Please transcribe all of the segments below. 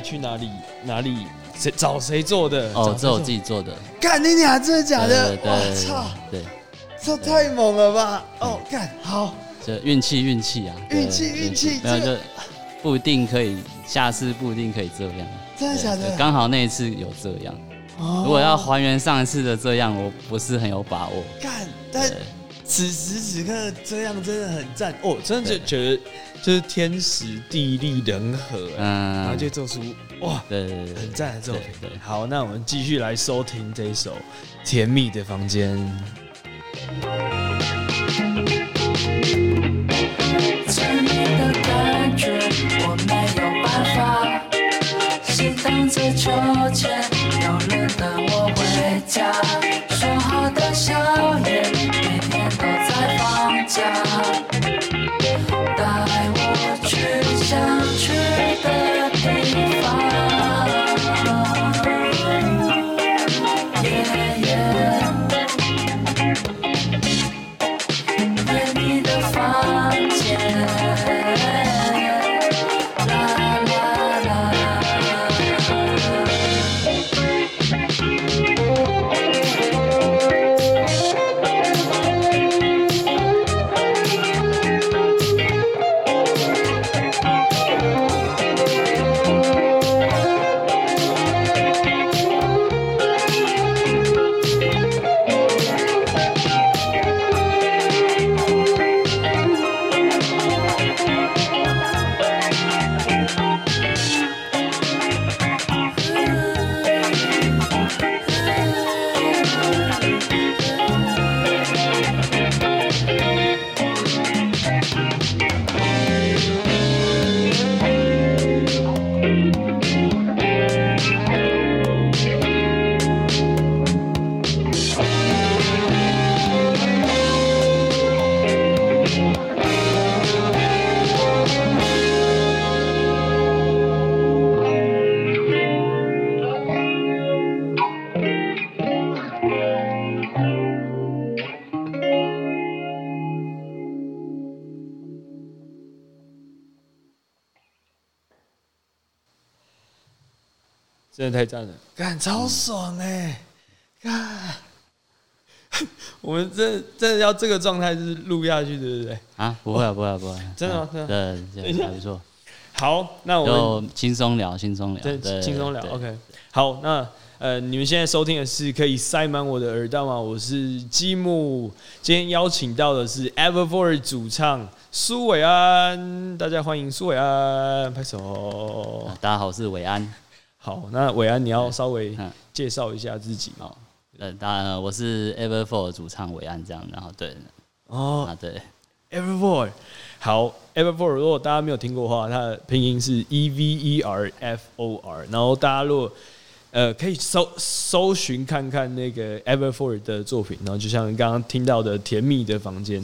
去哪里？哪里？谁找谁做的？哦，这我自己做的。干你俩真的假的？我操！对，这太猛了吧！哦，干好，这运气运气啊，运气运气，没有就不一定可以，下次不一定可以这样。真的假的？刚好那一次有这样。如果要还原上一次的这样，我不是很有把握。干，但此时此刻这样真的很赞哦！真的就觉得就是天时地利人和，嗯，然后就做出哇，对，很赞的作品。对，好，那我们继续来收听这一首《甜蜜的房间》。甜蜜的感觉，我没有办法，心荡在秋千，真的太赞了，干超爽哎！干，我们真真的要这个状态是录下去，对不对？啊，不会啊，不会啊，不会，真的，真的，对，还不错。好，那我们轻松聊，轻松聊，对，轻松聊。OK，好，那呃，你们现在收听的是可以塞满我的耳道吗？我是积木，今天邀请到的是 Everfor 主唱苏伟安，大家欢迎苏伟安，拍手。大家好，我是伟安。好，那伟安，你要稍微介绍一下自己哦。呃，当然，我是 Everfor 主唱伟安，这样，然后对，哦，啊对，Everfor，好，Everfor，如果大家没有听过的话，它的拼音是 E V E R F O R，然后大家如果呃可以搜搜寻看看那个 Everfor 的作品，然后就像刚刚听到的《甜蜜的房间》。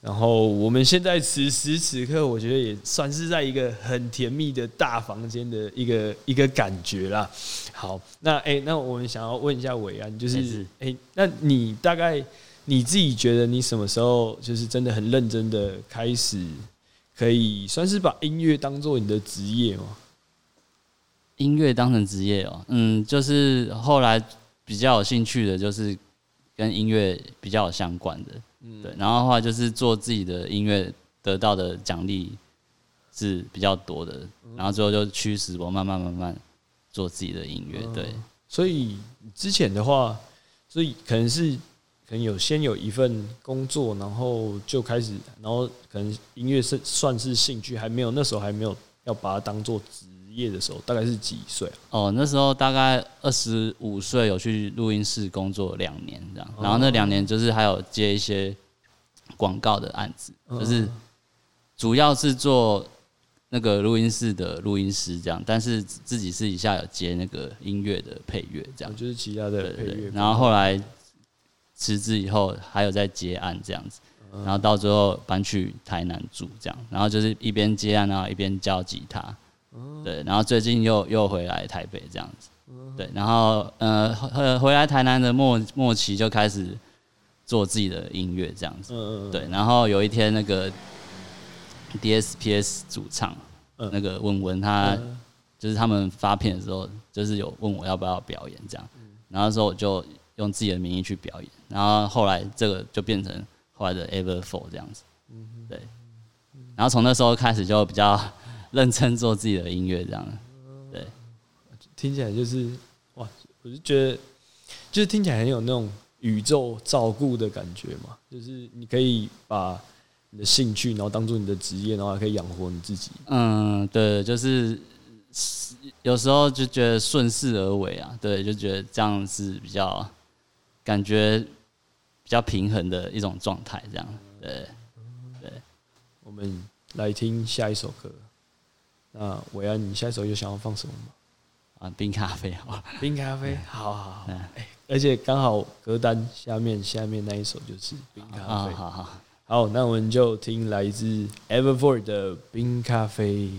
然后我们现在此时此刻，我觉得也算是在一个很甜蜜的大房间的一个一个感觉啦。好，那哎，那我们想要问一下伟安，就是哎，那你大概你自己觉得你什么时候就是真的很认真的开始，可以算是把音乐当做你的职业吗？音乐当成职业哦，嗯，就是后来比较有兴趣的，就是跟音乐比较有相关的。对，然后的话就是做自己的音乐，得到的奖励是比较多的，然后最后就驱使我慢慢慢慢做自己的音乐。对，所以之前的话，所以可能是可能有先有一份工作，然后就开始，然后可能音乐是算是兴趣，还没有那时候还没有要把它当做职。业的时候大概是几岁啊？哦，那时候大概二十五岁，有去录音室工作两年这样，然后那两年就是还有接一些广告的案子，就是主要是做那个录音室的录音师这样，但是自己私底下有接那个音乐的配乐这样，就是其他的配乐。然后后来辞职以后，还有在接案这样子，然后到最后搬去台南住这样，然后就是一边接案然后一边教吉他。对，然后最近又又回来台北这样子，对，然后呃回回来台南的末末期就开始做自己的音乐这样子，对，然后有一天那个 DSPS 主唱嗯。那个文文，他嗯。就是他们发片的时候，就是有问我要不要表演这样，然后那时候我就用自己的名义去表演，然后后来这个就变成后来的 Ever Four 这样子，对，然后从那时候开始就比较认真做自己的音乐这样，对，听起来就是哇，我就觉得就是听起来很有那种宇宙照顾的感觉嘛，就是你可以把你的兴趣，然后当做你的职业，然后还可以养活你自己。嗯，对，就是有时候就觉得顺势而为啊，对，就觉得这样是比较感觉比较平衡的一种状态，这样，对对。我们来听下一首歌。那伟安，你下一首有想要放什么吗？啊，冰咖啡好了，冰咖啡，好好好，而且刚好歌单下面下面那一首就是冰咖啊，啡。好好。好，那我们就听来自 Everford 的冰咖啡。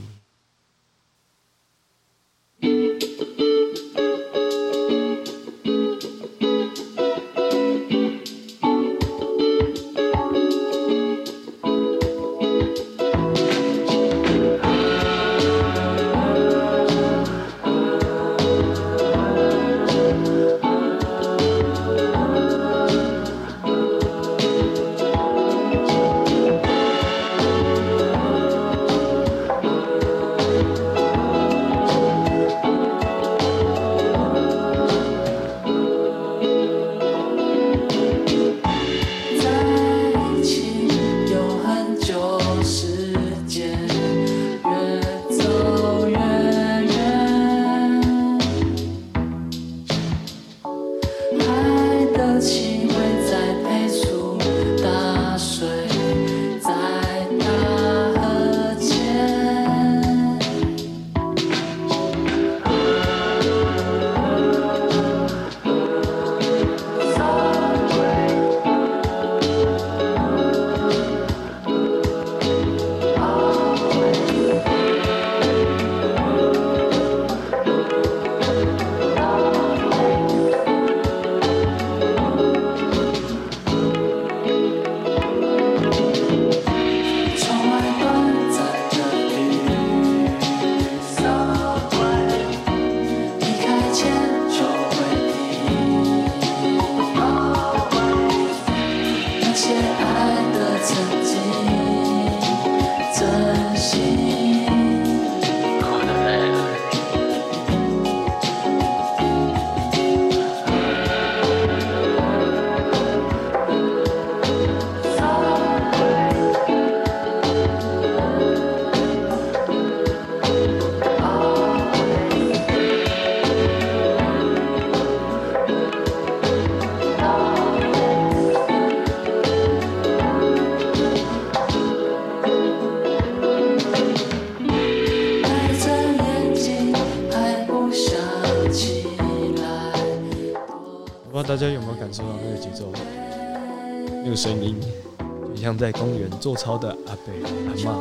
操的阿贝阿妈。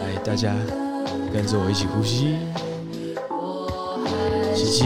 来，大家跟着我一起呼吸，吸气，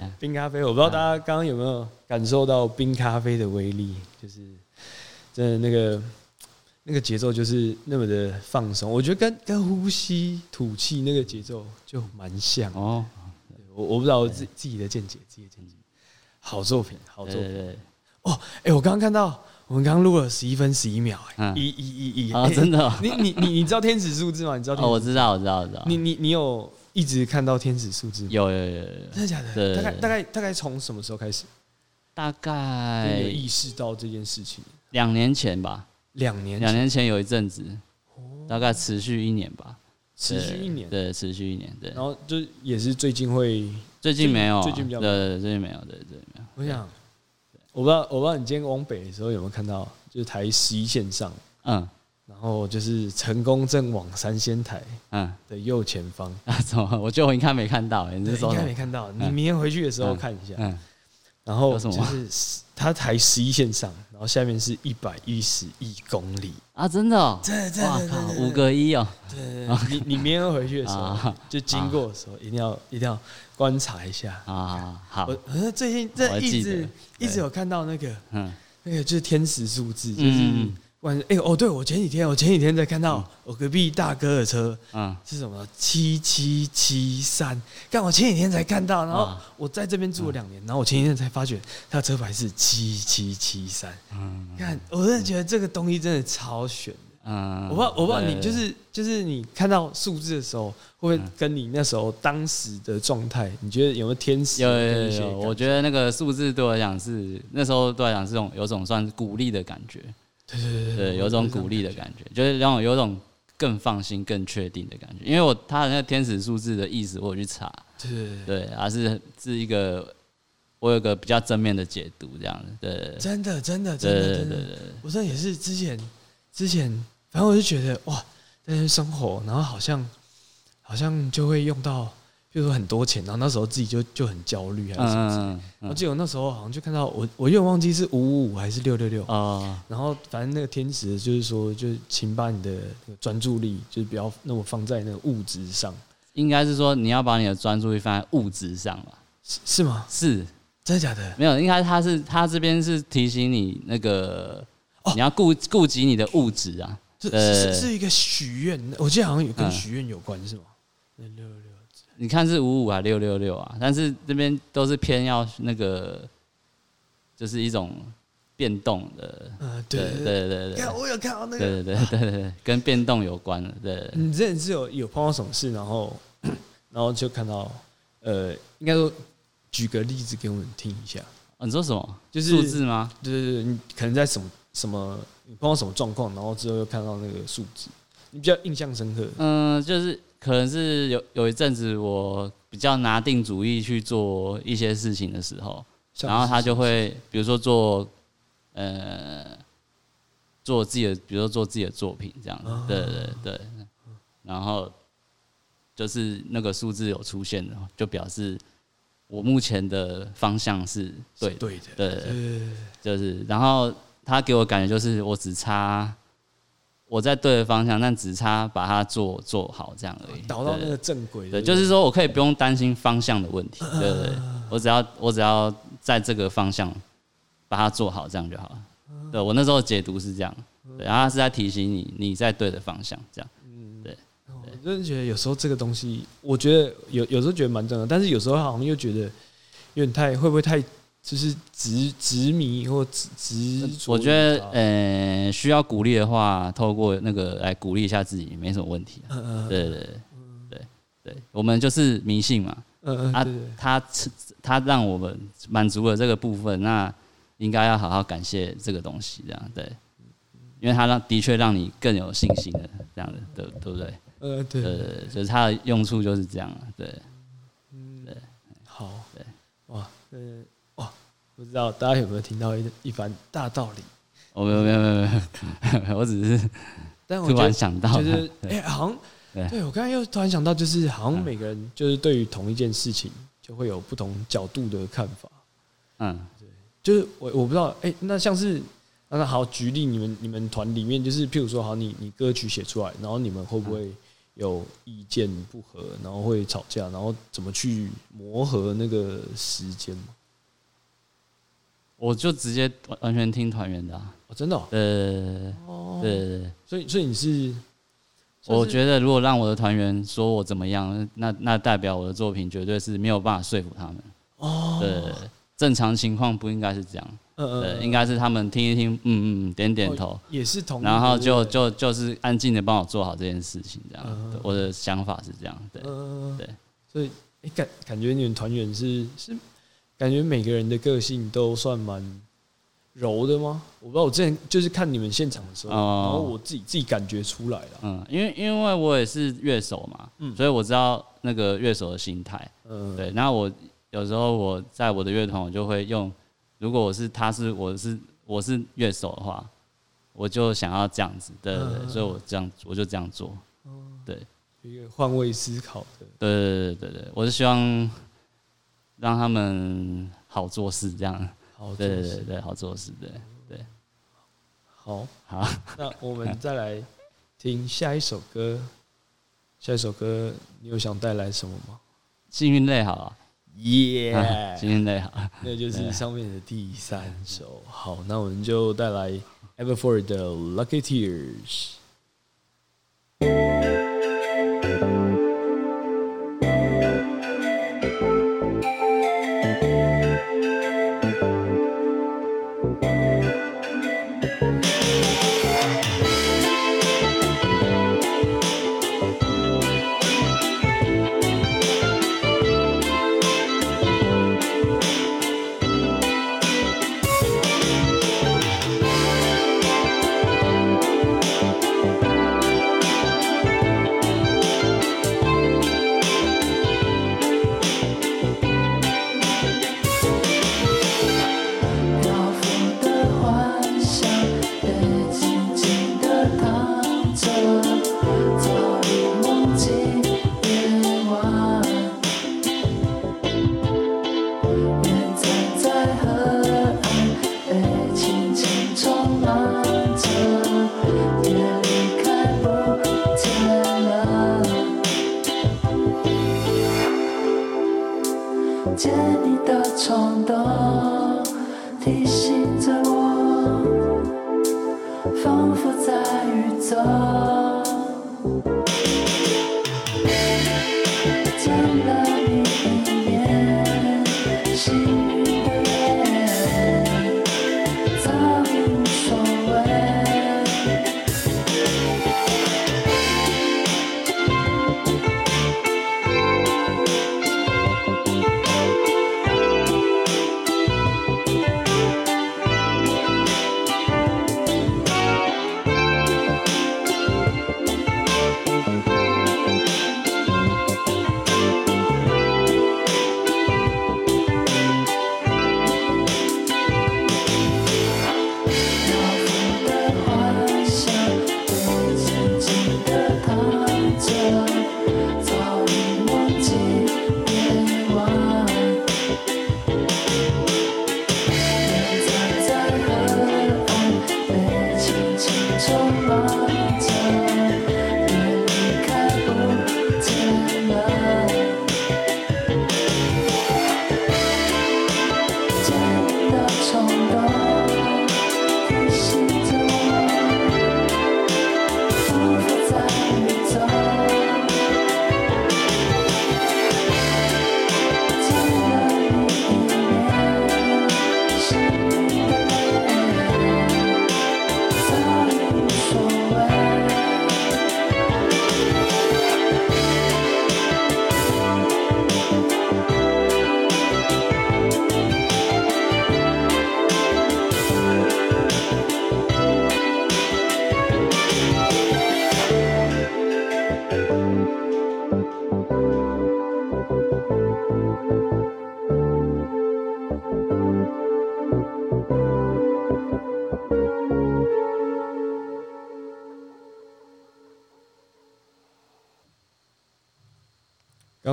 呃，冰咖啡，我不知道大家刚刚有没有感受到冰咖啡的威力，就是真的那个那个节奏就是那么的放松，我觉得跟跟呼吸吐气那个节奏就蛮像。哦，我我不知道我自自己的见解，自己的见解。好作品，好作品。哦，哎、我刚刚看到我们刚刚录了十一分十一秒、哎、嗯一一一一，啊，哎真的哦，你你你你知道天使数字吗？你知道天哦，我知道，我知道，我知道。你你你有一直看到天使数字？有有有有有，真的假的？对大概大概大概从什么时候开始？大概有意识到这件事情？两年前吧，两年前，两年前有一阵子，大概持续一年吧，持续一年，对，持续一年，对然。后就也是最近会，最近没有啊，最近比较对最近没有，对对没有。我想，我不知道我不知道你今天往北的时候有没有看到，就是台十一线上，嗯然后就是成功正往三仙台嗯，的右前方，啊，怎么？我觉得我应该没看到，你对应该没看到，你嗯。明天回去的时候看一下。嗯，然后就是它台十一线上，然后下面是一百一十一公里，啊，真的哦，真的真哇靠，的真的五个一哦，对对对，你你明天回去的时候啊，就经过的时候，一定要一定要观察一下。啊，好。我，我最近我这一直一直有看到那个嗯。那个就是天使数字，就嗯是嗯晚哎哦，对我前几天我前几天在看到我隔壁大哥的车嗯，是什么？七七七三，但我前几天才看到，然后啊我在这边住了两年，然后我前几天才发觉他的车牌是七七七三。嗯。看，我真的觉得这个东西真的超悬的。嗯，我不知道，我不知道你就是就是你看到数字的时候，会不会跟你那时候当时的状态，你觉得有没有天使有我觉得那个数字对我来讲是那时候对我来讲是种有种算是鼓励的感觉，对对对对，有种鼓励的感觉，就是让我有种更放心、更确定的感觉。因为我他的那个天使数字的意思，我有去查，对对对而是是一个我有个比较正面的解读，这样子，对。真的真的真的真的，我这也是之前之前，反正我就觉得哇，在那边生活，然后好像好像就会用到，比如说很多钱，然后那时候自己就就很焦虑还是什么之类。嗯嗯我记得我那时候好像就看到我，我有点忘记是五五五还是六六六，啊，然后反正那个天使就是说，就是请把你的专注力，就是不要那么放在那个物质上，应该是说你要把你的专注力放在物质上吧？是是吗？是真的假的？没有，应该他是他这边是提醒你那个哦你要顾顾及你的物质啊，是对是是一个许愿，我记得好像有跟嗯许愿有关，是吗？六，你看是五五啊六六六啊？但是这边都是偏要那个，就是一种变动的，嗯，对对对对对看我有看到那个，对对对对对对，跟变动有关的，对你之前是有有碰到什么事，然后 然后就看到，呃，应该说举个例子给我们听一下，哦你说什么？就是数字吗？对对对，你可能在什么什么，你碰到什么状况，然后之后又看到那个数字，你比较印象深刻。嗯，就是可能是有有一阵子我比较拿定主意去做一些事情的时候，然后他就会比如说做呃做自己的，比如说做自己的作品这样子。哦，对对对，然后就是那个数字有出现的，就表示我目前的方向是是对的，对的，就是然后他给我感觉就是我只差。我在对的方向，但只差把它做做好这样而已。对导到那个正轨。对，就是说我可以不用担心方向的问题，对对对，我只要我只要在这个方向把它做好，这样就好了。对我那时候解读是这样，对，然后他是在提醒你你在对的方向，这样。我真的觉得有时候这个东西，我觉得有有时候觉得蛮重要，但是有时候好像又觉得有点太会不会太就是执执迷或执执着。我觉得呃需要鼓励的话，透过那个来鼓励一下自己，没什么问题、啊。嗯嗯对对对对对，我们就是迷信嘛，嗯嗯，啊他他让我们满足了这个部分，那应该要好好感谢这个东西，这样对，因为他让的确让你更有信心的，这样的，对对不对？呃对，呃，就是它的用处就是这样，对，对好，对，哇，呃哇，不知道大家有没有听到一一番大道理？我没有没有没有没有，我只是但我突然想到，就是 哎、好像对对我刚才又突然想到，就是好像嗯每个人就是对于同一件事情就会有不同角度的看法。嗯对就是我我不知道，哎、那像是那好举例，你们你们团里面就是譬如说，好你你歌曲写出来，然后你们会不会有意见不合，然后会吵架，然后怎么去磨合那个时间嘛？我就直接完完全听团员的、啊，哦，真的、哦，呃，哦对对对。所以所以你是，我觉得，如果让我的团员说我怎么样，那那代表我的作品绝对是没有办法说服他们。哦，对，正常情况不应该是这样。嗯对，应该是他们听一听，嗯嗯，点点头，哦也是同，然后就就就是安静的帮我做好这件事情，这样。嗯我的想法是这样，对不对嗯，对。所以，哎，感感觉你们团员是是，感觉每个人的个性都算蛮柔的吗？我不知道，我之前就是看你们现场的时候，哦。然后我自己自己感觉出来了，嗯，因为因为我也是乐手嘛，嗯。所以我知道那个乐手的心态。嗯，对，那我有时候我在我的乐团，我就会用，如果我是他是我是我是乐手的话，我就想要这样子，对对对，嗯。所以我这样我就这样做，对。一个换位思考的，对对对对对，我是希望让他们好做事，这样，好，对对对对，好做事，对对，好，好，那我们再来听下一首歌，下一首歌你有想带来什么吗？幸运类好了，耶、啊 幸运类好，那就是上面的第三首。好，那我们就带来 Everford 的 Lucky Tears。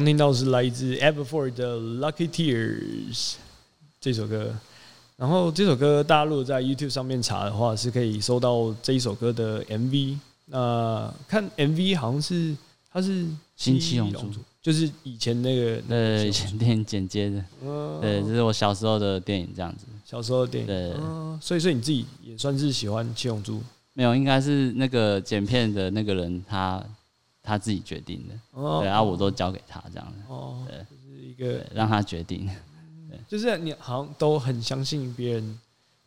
刚听到是来自 Everford 的 Lucky Tears 这首歌，然后这首歌大家如果在 YouTube 上面查的话，是可以搜到这一首歌的 MV。那看 MV 好像是它是新七龙珠，就是以前那个那对，以前电影剪接的，嗯对，这是我小时候的电影这样子。小时候的电影，对。嗯，所以所以你自己也算是喜欢七龙珠？没有，应该是那个剪片的那个人他他自己决定的，哦。对，然后我都交给他这样子，哦，对。就是一个对，让他决定。就是你好像都很相信别人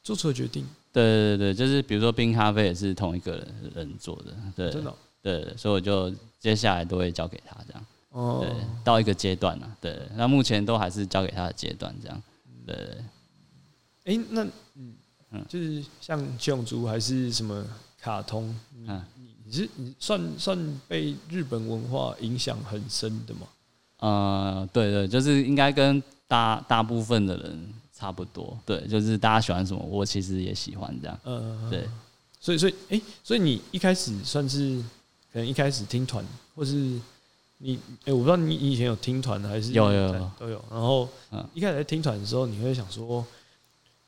做出的决定，对对对，就是比如说冰咖啡也是同一个人人做的，对真的哦？对对，所以我就接下来都会交给他这样，哦。对，到一个阶段了，对，那目前都还是交给他的阶段这样，对对。对哎、那嗯。嗯就是像七龙珠还是什么卡通，你嗯你你是你算算被日本文化影响很深的吗？呃，对对，就是应该跟大大部分的人差不多，对，就是大家喜欢什么，我其实也喜欢这样，呃，对，所以所以哎、所以你一开始算是可能一开始听团，或是你哎、我不知道你你以前有听团还是有有有都有，然后嗯一开始在听团的时候，你会想说，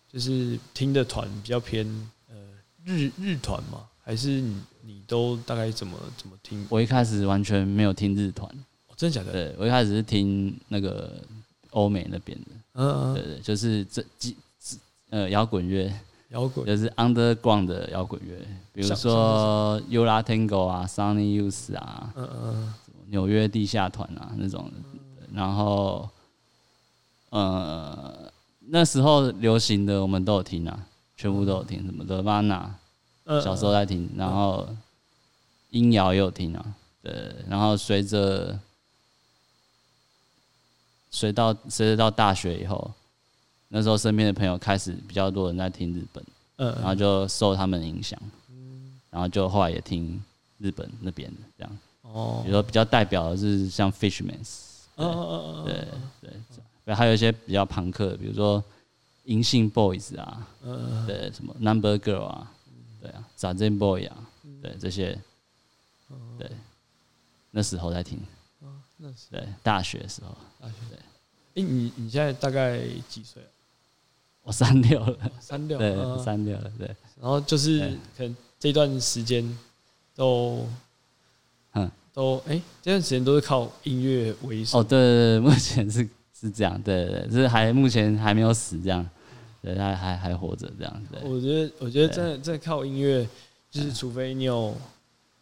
就是听的团比较偏呃日日团嘛？还是你你都大概怎么怎么听？我一开始完全没有听日团，哦、真的假的？对我一开始是听那个欧美那边的，嗯嗯，对对，就是这几呃摇滚乐，摇滚。就是 underground 的摇滚乐，比如像说 Ula Tango 啊、Sunny Youth 啊、嗯嗯纽约地下团啊那种。的，然后呃那时候流行的我们都有听啊，全部都有听，什么的 Vana 嗯，小时候在听，然后音摇也有听啊，对，然后随着随到随着到大学以后，那时候身边的朋友开始比较多人在听日本，嗯，然后就受他们影响，然后就后来也听日本那边的这样，哦。比如，说比较代表的是像 Fishmans，对对，对还有一些比较朋克的，比如说银杏 Boys 啊，嗯，对，什么 Number Girl 啊，对啊，早见 Boy 啊，对这些，对，那时候在听，那是对，大学的时候，大学。对。哎，你你现在大概几岁啊？我三六了，三六，对，嗯。三六了，对，然后就是可能这段时间都，嗯都哎、这段时间都是靠音乐为生。哦，对对对，目前是是这样，对对对，是还目前还没有死这样，对，他还还活着这样，子，我觉得，我觉得真的真的靠音乐，就是除非你有，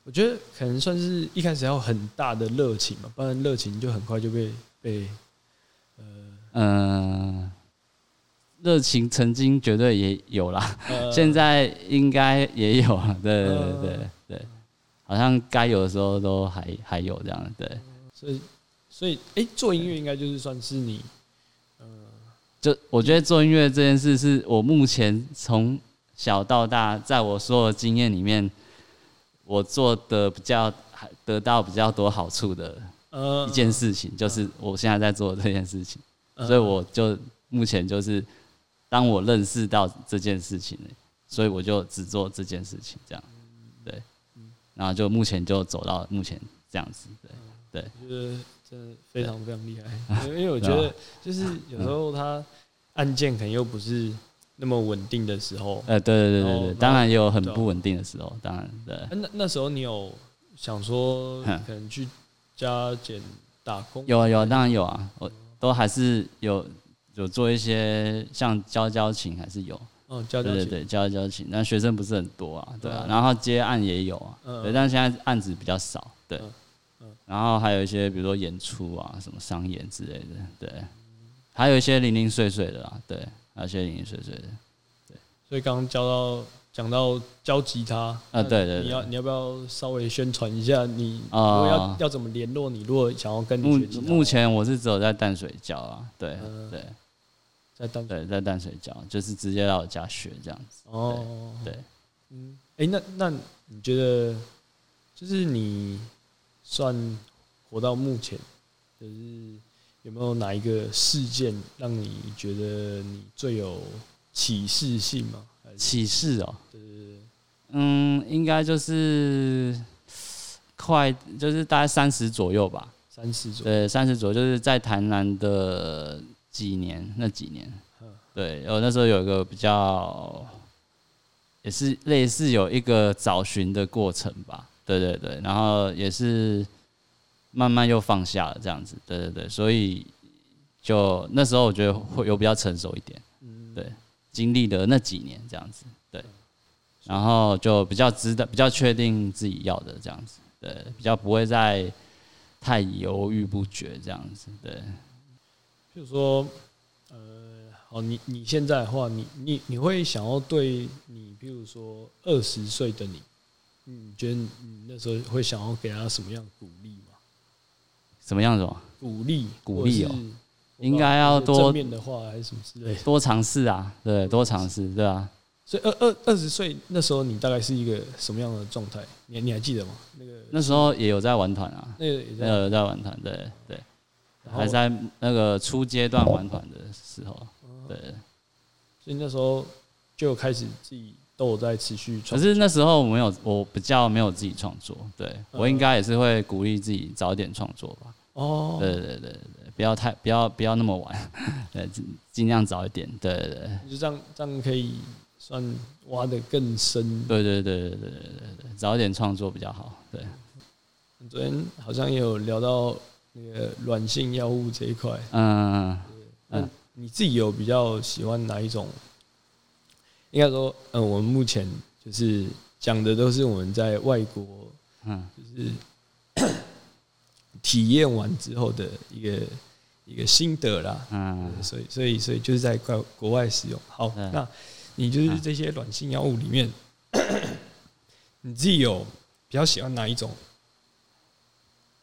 我觉得可能算是一开始要有很大的热情嘛，不然热情就很快就被被嗯，热情曾经绝对也有啦，呃现在应该也有了，对对对对，好像该有的时候都还还有这样，对。所以所以哎、做音乐应该就是算是你就我觉得做音乐这件事，是我目前从小到大，在我所有的经验里面，我做的比较还得到比较多好处的呃一件事情，就是我现在在做这件事情。嗯所以我就目前就是，当我认识到这件事情，所以我就只做这件事情，这样，对，然后就目前就走到目前这样子，对，对，真的非常非常厉害，因为我觉得就是有时候他案件可能又不是那么稳定的时候，呃，对对对对对，当然也有很不稳定的时候，当然，对。啊那那时候你有想说可能去加减打工？有啊有啊，当然有啊，我都还是有有做一些像交交情，还是有，哦，教教琴，对对对，教教琴。那学生不是很多啊，对啊，嗯。然后接案也有啊，嗯。对，但是现在案子比较少，对然后还有一些比如说演出啊，什么商演之类的，对。还有一些零零碎碎的啦，对，还有一些零零碎碎的。对所以刚刚教到讲到教吉他啊对对对你要你要不要稍微宣传一下你如啊果要要怎么联络你？如果想要跟你目学，目前我是只有在淡水教啊，对嗯对在淡对，在淡水教，就是直接到我家学这样子，哦，对。嗯，哎、那那你觉得，就是你算活到目前，就是有没有哪一个事件让你觉得你最有启示性吗？启示哦，对对对嗯，应该就是快，就是大概三十左右吧。三十左右？对，三十左右，就是在台南的几年，那几年嗯，对，我那时候有一个比较，也是类似有一个找寻的过程吧。对对对，然后也是慢慢又放下了这样子。对对对，所以就那时候我觉得会有比较成熟一点。嗯，对，经历的那几年这样子，对，然后就比较知道，比较确定自己要的这样子，对，比较不会再太犹豫不决这样子，对，譬如说，呃，好，你你现在的话，你你你会想要对你，比如说二十岁的你，你觉得你那时候会想要给他什么样的鼓励吗？什么样子哦？鼓励，鼓励哦应该要多正面的话还是什么之类的。多尝试啊，对，多尝试，对啊。所以二二二十岁那时候，你大概是一个什么样的状态？你你还记得吗？那个那时候也有在玩团啊，那个也有在玩团，对对，还在那个初阶段玩团的时候，对。所以那时候就开始自己都在持续作。可是那时候我没有，我比较没有自己创作，对、我应该也是会鼓励自己早点创作吧。哦，对对对对不要太不要不要那么晚，呃，尽量早一点。对对对，就这样这样可以算挖的更深。对对对对对对对，早点创作比较好。对，昨天好像也有聊到那个软性药物这一块。嗯嗯，你自己有比较喜欢哪一种应该说，嗯，我们目前就是讲的都是我们在外国嗯就是 体验完之后的一个一个心得啦。嗯所以所以所以就是在国国外使用。好，嗯那你就是这些软性药物里面，你自己有比较喜欢哪一种？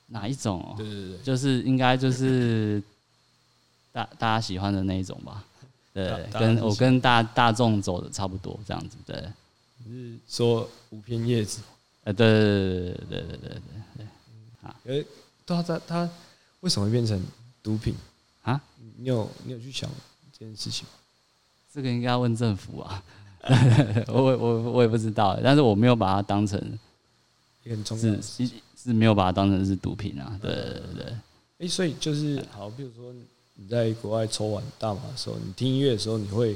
哪一种哦对？对对，就是应该就是大大家喜欢的那一种吧。对跟我跟大大众走的差不多，这样子。对，你是说五片叶子？呃，对对对对对对对对。呃，对啊，他他为什么会变成毒品啊？你有你有去想这件事情吗？这个应该要问政府啊，我我我我也不知道，但是我没有把它当成也很重要是。是是没有把它当成是毒品啊，对对对对，哎、所以就是好，比如说你在国外抽完大麻的时候，你听音乐的时候，你会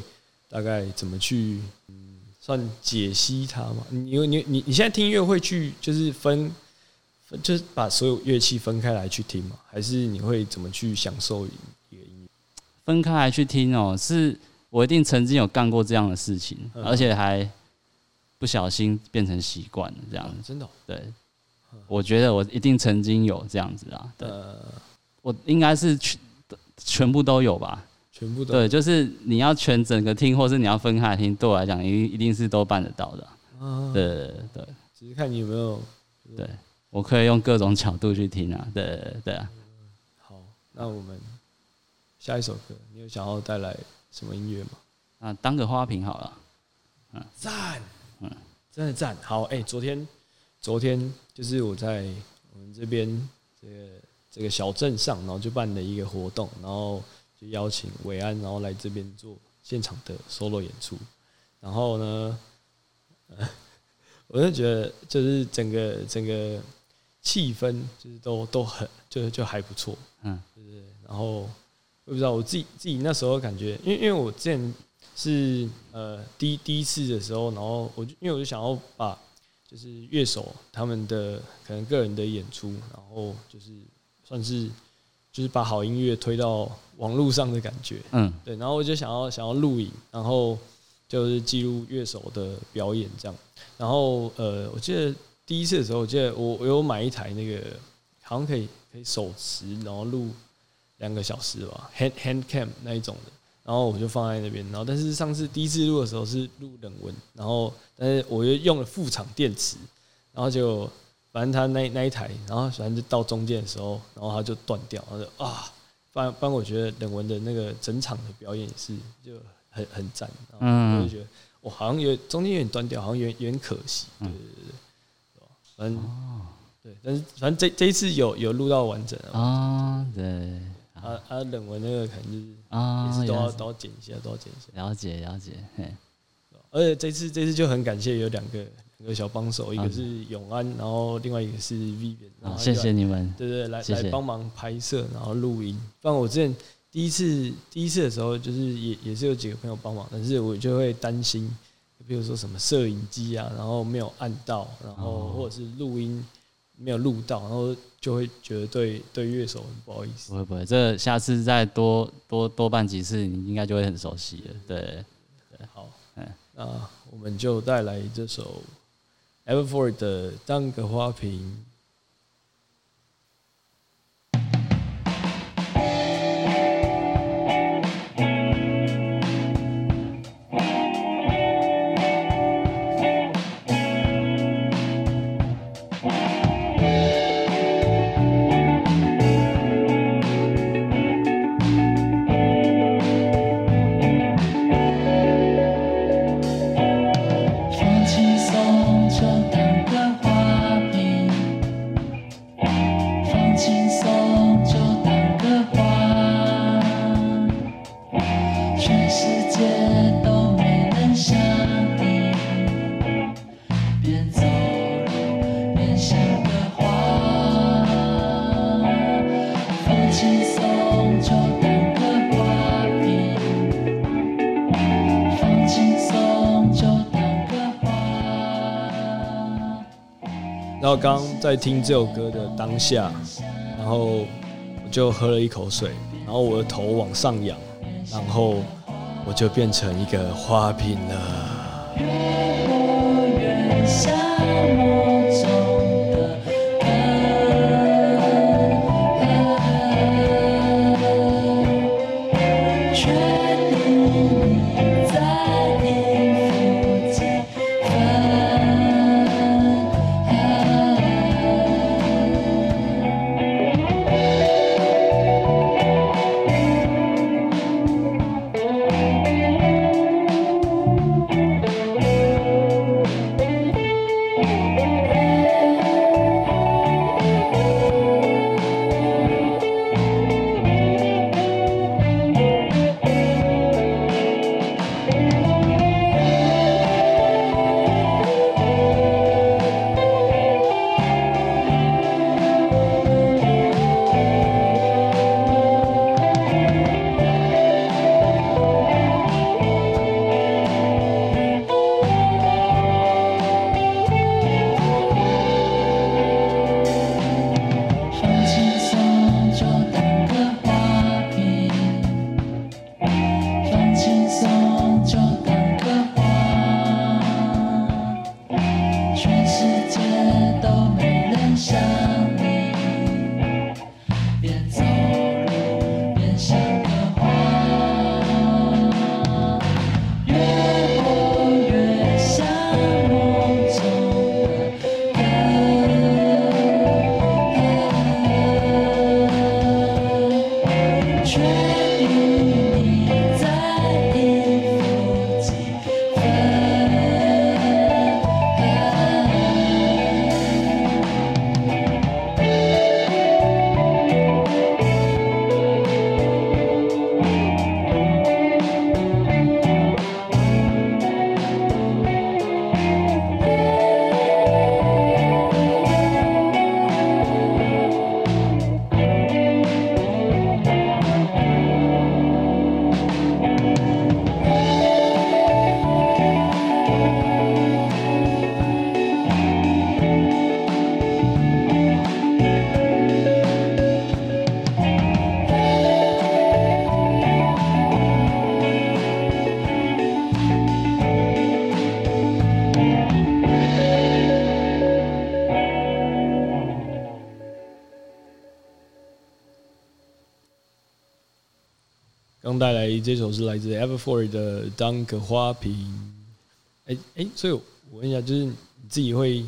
大概怎么去嗯算解析它嘛？你你你你现在听音乐会去就是分分就是把所有乐器分开来去听吗？还是你会怎么去享受一个音乐？分开来去听哦，是我一定曾经有干过这样的事情，嗯。而且还不小心变成习惯了这样。子，啊真的哦、对，我觉得我一定曾经有这样子啊，对。呃，我应该是全全部都有吧，全部都对，就是你要全整个听，或是你要分开来听，对我来讲一一定是都办得到的对对对只是看你有没有对，我可以用各种角度去听啊，对对对啊。好。那我们下一首歌，你有想要带来什么音乐吗？啊，当个花瓶好了。嗯赞，嗯，真的赞。好，哎、昨天，昨天就是我在我们这边这个这个小镇上，然后就办了一个活动，然后就邀请伟安，然后来这边做现场的 solo 演出。然后呢，呃，我就觉得就是整个整个气氛就是都都很就就还不错，嗯对对对。然后我不知道我自己自己那时候感觉，因为因为我之前是呃第一第一次的时候，然后我就因为我就想要把就是乐手他们的可能个人的演出，然后就是算是就是把好音乐推到网络上的感觉，嗯对，然后我就想要想要录影，然后就是记录乐手的表演这样。然后呃，我记得第一次的时候，我记得我我有买一台那个好像可以可以手持，然后录两个小时吧，hand hand cam 那一种的。然后我就放在那边，然后但是上次第一次录的时候是录冷温，然后但是我又用了副厂电池，然后就反正他那那一台，然后反正就到中间的时候，然后他就断掉，然后就啊，不然不然我觉得冷文的那个整场的表演也是就很很赞，然后我就觉得我好像有中间有点断掉，好像有点有点可惜，对对对对，对吧反正对，但是反正这这一次有有录到完整啊，啊，对啊啊冷文那个可能就是啊，也是都要都要剪一下，都要剪一下，了解了解，嘿，而且这次这次就很感谢有两个两个小帮手，一个啊是永安，然后另外一个是 Vivian，然，后谢谢你们，对对，来来帮忙拍摄，然后录音。不然我之前第一次第一次的时候，就是也也是有几个朋友帮忙，但是我就会担心，比如说什么摄影机啊，然后没有按到，然后哦或者是录音没有录到，然后就会觉得对对乐手很不好意思不。会不会，这下次再多多多办几次，你应该就会很熟悉了。对对，好嗯，那我们就带来这首 Everford 的《当个花瓶》。在听这首歌的当下，然后我就喝了一口水，然后我的头往上仰，然后我就变成一个花瓶了。刚带来这首是来自 Everfour 的《当个花瓶》。哎哎，所以我问一下，就是你自己会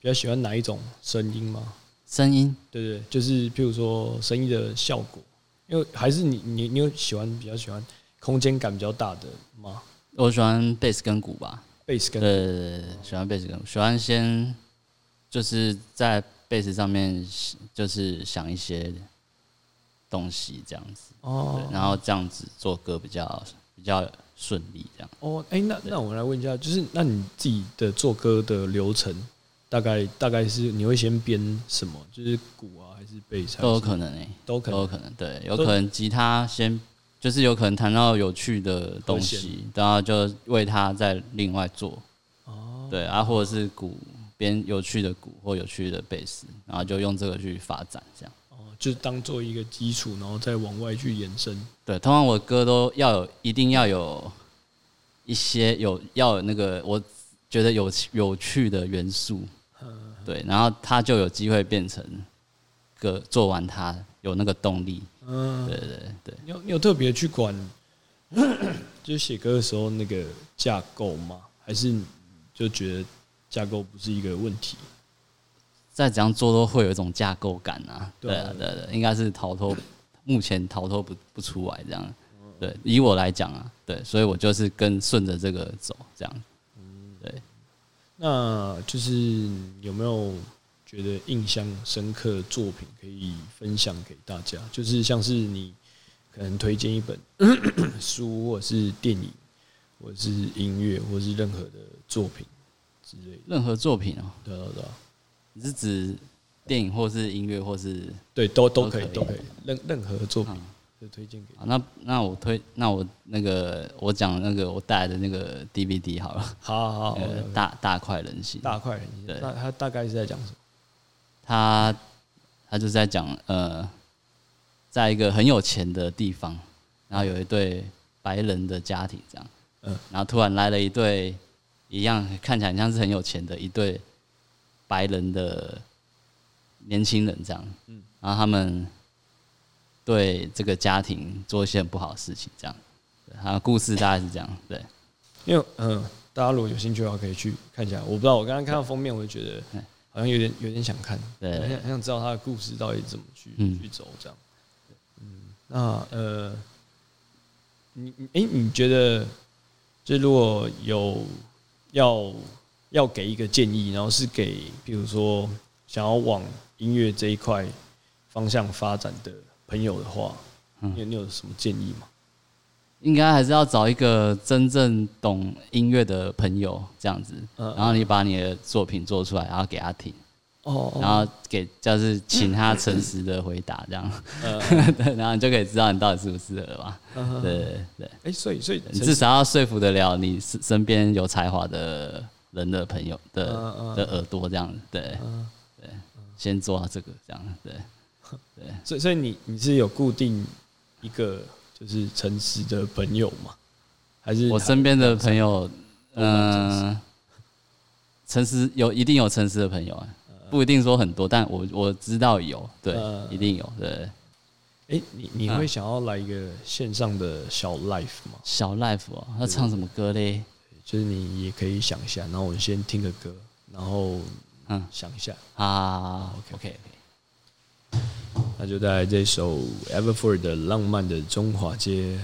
比较喜欢哪一种声音吗？声音对对，对就是譬如说声音的效果，因为还是你你你有喜欢比较喜欢空间感比较大的吗？我喜欢贝斯跟鼓吧，贝斯跟对对对对，喜欢贝斯跟鼓，喜欢先就是在贝斯上面就是想一些东西这样子，哦对，然后这样子做歌比较比较顺利这样。哦，哎、那那我们来问一下，就是那你自己的做歌的流程，大概大概是你会先编什么？就是鼓啊，还是贝斯？都有可能诶、都可能。都有可能，对，有可能吉他先就是有可能弹到有趣的东西，然后就为它再另外做，哦，对啊，或者是鼓编有趣的鼓或有趣的贝斯，然后就用这个去发展这样。哦，就是当做一个基础，然后再往外去延伸。对，通常我的歌都要有，一定要有一些有要有那个我觉得有有趣的元素，对，然后它就有机会变成歌做完它有那个动力，嗯，对对对。你有你有特别去管，就是写歌的时候那个架构吗？还是就觉得架构不是一个问题？再怎样做都会有一种架构感啊，对啊对啊，对应该是逃脱，目前逃脱不不出来这样。对，以我来讲啊，对，所以我就是跟顺着这个走，这样。对，那就是有没有觉得印象深刻的作品可以分享给大家？就是像是你可能推荐一本 书，或者是电影，或者是音乐，或者是任何的作品之类的。任何作品哦、对对对啊，你是指电影或是音乐或是对，都都可以，都可以任任何作品嗯就推荐给。啊？那那我推，那我那个我讲那个我带来的那个 DVD 好了，好好好 呃大大快人心。大快人心。对那他大概是在讲什么？他他就是在讲呃，在一个很有钱的地方，然后有一对白人的家庭这样，嗯然后突然来了一对一样看起来很像是很有钱的一对白人的年轻人这样，嗯。然后他们对这个家庭做一些很不好的事情这样，对他的故事大概是这样，对。因为嗯，大家如果有兴趣的话，可以去看一下。我不知道，我刚刚看到封面，我就觉得嗯好像有点有点想看，对。很想很想知道他的故事到底怎么去、嗯。去走这样。嗯，那呃，你你哎、你觉得，就如果有要要给一个建议，然后是给比如说想要往音乐这一块方向发展的朋友的话，嗯。你有你有什么建议吗？应该还是要找一个真正懂音乐的朋友这样子，嗯然后你把你的作品做出来，然后给他听，哦然后给就是请他诚实的回答这样，呃，对，然后你就可以知道你到底适不适合吧。对对，哎、所以所以你至少要说服得了你身身边有才华的人的朋友的的耳朵这样子，对嗯对，先做到这个这样，对 对所以所以你你是有固定一个就是诚实的朋友吗？还是我身边的朋友，嗯，诚实有一定有诚实的朋友啊，不一定说很多，但我我知道有，对嗯，一定有，对。哎、你你嗯会想要来一个线上的小 life 吗？小 life 哦，要唱什么歌嘞？就是你也可以想一下，然后我先听个歌，然后嗯。想一下，啊 OK，OK。OK，那就带来这首 Everford 的《浪漫的中华街》。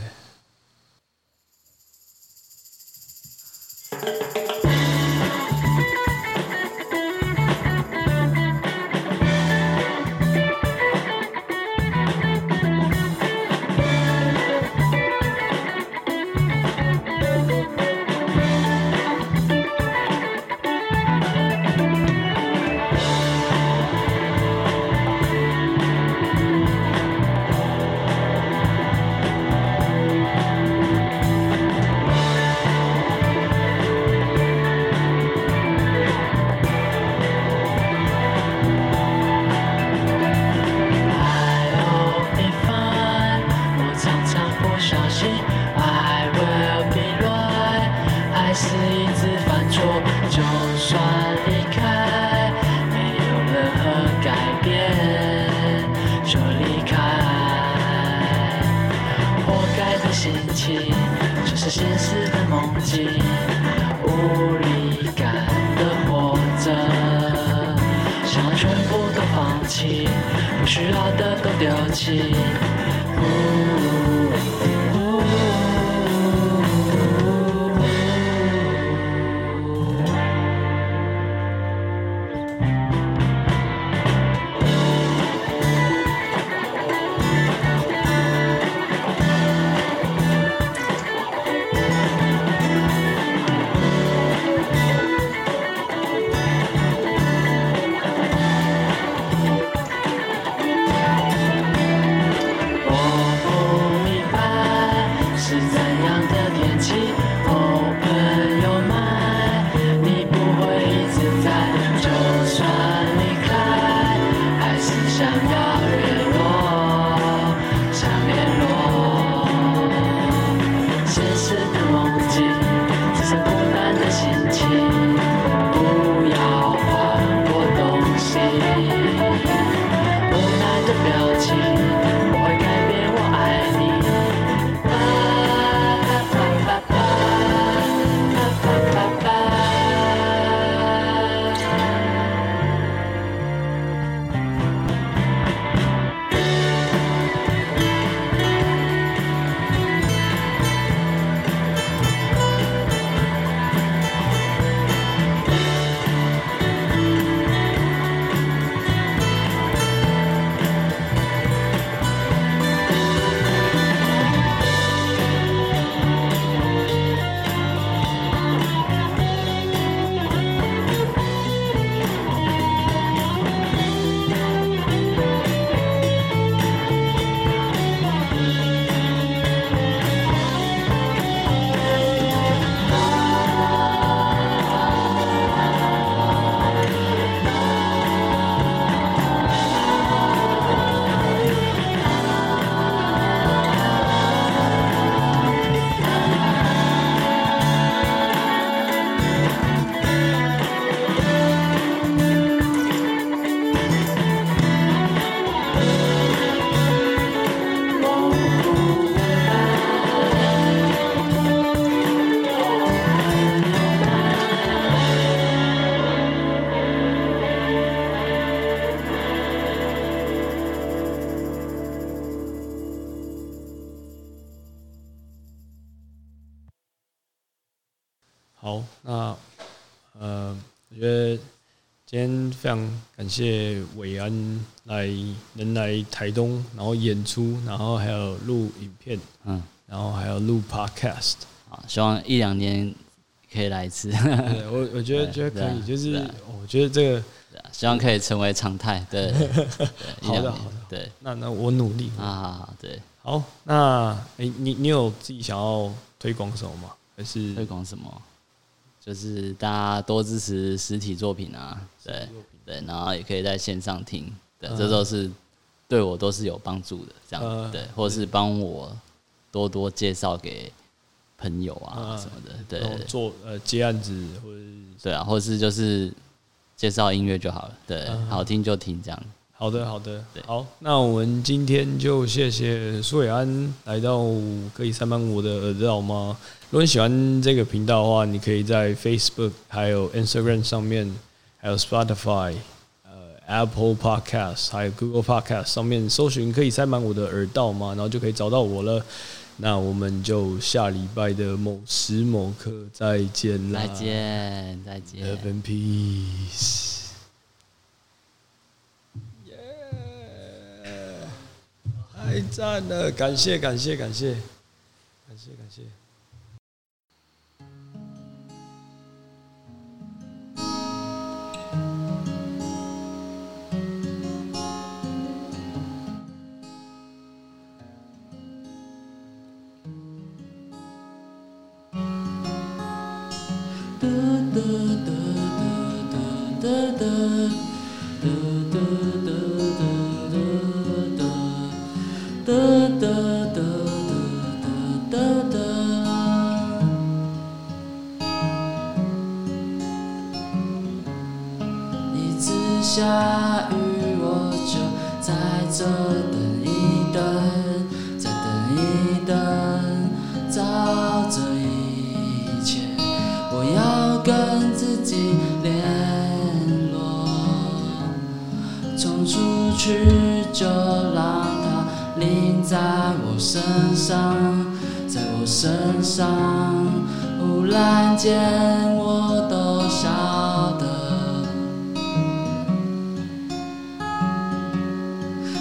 非常感谢伟安来能来台东，然后演出，然后还有录影片，嗯，然后还有录 podcast。好，希望一两年可以来一次，我我觉得觉得可以，就是我觉得这个希望可以成为常态。对，好的好的对，那那我努力。啊，对，好，那诶、你你有自己想要推广什么吗？还是推广什么？就是大家多支持实体作品啊，对对，然后也可以在线上听，对，嗯。这都是对我都是有帮助的，这样、嗯。对，或是帮我多多介绍给朋友啊嗯。什么的，对做呃接案子或者是对啊，或是就是介绍音乐就好了，对，嗯。好听就听这样，好的，好的对，好，那我们今天就谢谢苏伟安来到可以三班我的耳道吗？如果你喜欢这个频道的话，你可以在 Facebook、还有 Instagram 上面，还有 Spotify、呃 Apple Podcast、还有 Google Podcast 上面搜寻“可以塞满我的耳道吗”，然后就可以找到我了。那我们就下礼拜的某时某刻再见啦！再见再见。Love and peace. Yeah，太赞了！感谢感谢感谢感谢感谢。冲出去就让它淋在我身上，在我身上，忽然间我都晓得。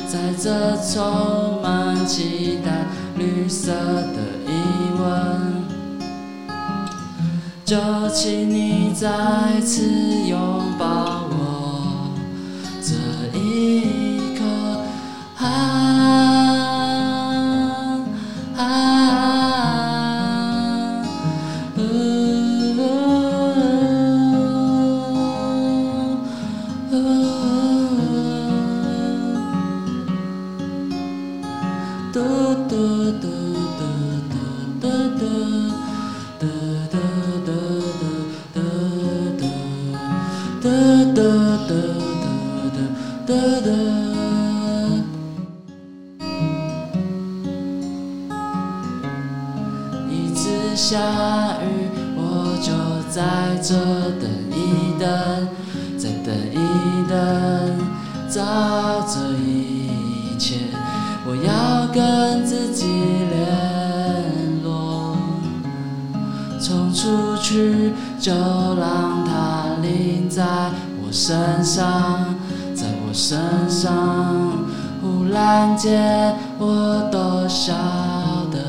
在这充满期待绿色的疑问，就请你再次拥抱在我身上，忽然间我都晓得。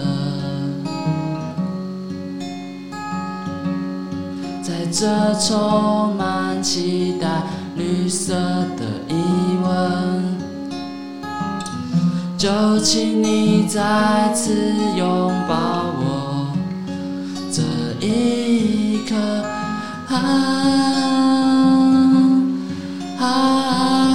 在这充满期待绿色的疑问，就请你再次拥抱我这一刻。啊 ah.